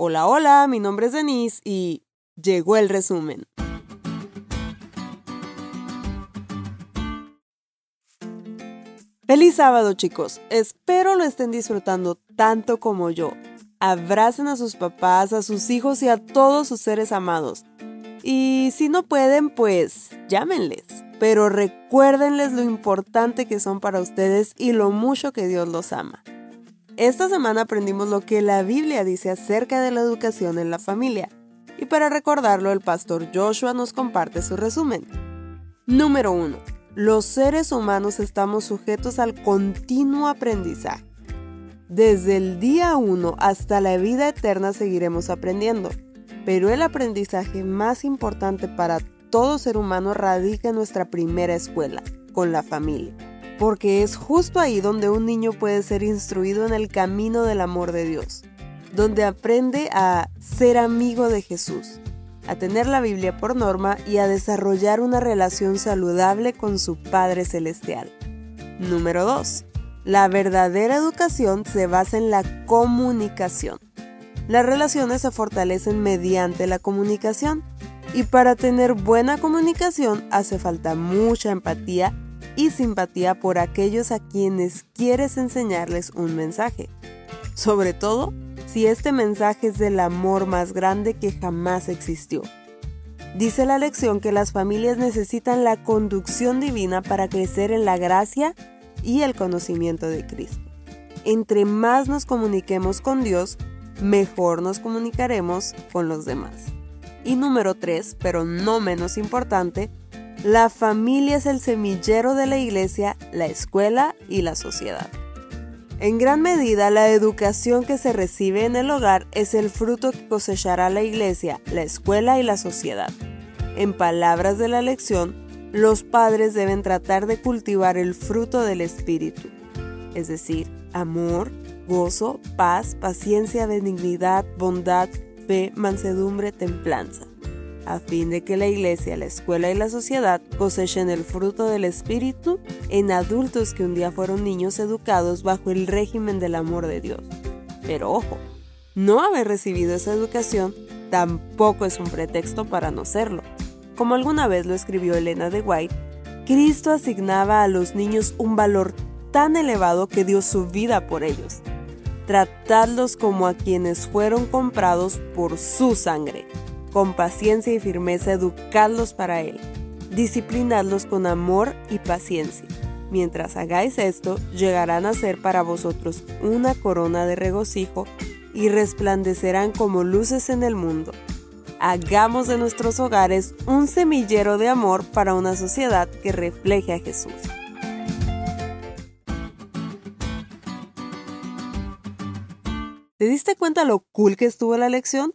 Hola, hola, mi nombre es Denise y llegó el resumen. Feliz sábado chicos, espero lo estén disfrutando tanto como yo. Abracen a sus papás, a sus hijos y a todos sus seres amados. Y si no pueden, pues llámenles. Pero recuérdenles lo importante que son para ustedes y lo mucho que Dios los ama. Esta semana aprendimos lo que la Biblia dice acerca de la educación en la familia. Y para recordarlo, el pastor Joshua nos comparte su resumen. Número 1. Los seres humanos estamos sujetos al continuo aprendizaje. Desde el día 1 hasta la vida eterna seguiremos aprendiendo, pero el aprendizaje más importante para todo ser humano radica en nuestra primera escuela, con la familia porque es justo ahí donde un niño puede ser instruido en el camino del amor de Dios, donde aprende a ser amigo de Jesús, a tener la Biblia por norma y a desarrollar una relación saludable con su Padre Celestial. Número 2. La verdadera educación se basa en la comunicación. Las relaciones se fortalecen mediante la comunicación y para tener buena comunicación hace falta mucha empatía y simpatía por aquellos a quienes quieres enseñarles un mensaje. Sobre todo si este mensaje es del amor más grande que jamás existió. Dice la lección que las familias necesitan la conducción divina para crecer en la gracia y el conocimiento de Cristo. Entre más nos comuniquemos con Dios, mejor nos comunicaremos con los demás. Y número 3, pero no menos importante, la familia es el semillero de la iglesia, la escuela y la sociedad. En gran medida, la educación que se recibe en el hogar es el fruto que cosechará la iglesia, la escuela y la sociedad. En palabras de la lección, los padres deben tratar de cultivar el fruto del Espíritu, es decir, amor, gozo, paz, paciencia, benignidad, bondad, fe, mansedumbre, templanza a fin de que la iglesia, la escuela y la sociedad cosechen el fruto del Espíritu en adultos que un día fueron niños educados bajo el régimen del amor de Dios. Pero ojo, no haber recibido esa educación tampoco es un pretexto para no serlo. Como alguna vez lo escribió Elena de White, Cristo asignaba a los niños un valor tan elevado que dio su vida por ellos. Tratadlos como a quienes fueron comprados por su sangre con paciencia y firmeza educadlos para Él. Disciplinadlos con amor y paciencia. Mientras hagáis esto, llegarán a ser para vosotros una corona de regocijo y resplandecerán como luces en el mundo. Hagamos de nuestros hogares un semillero de amor para una sociedad que refleje a Jesús. ¿Te diste cuenta lo cool que estuvo la lección?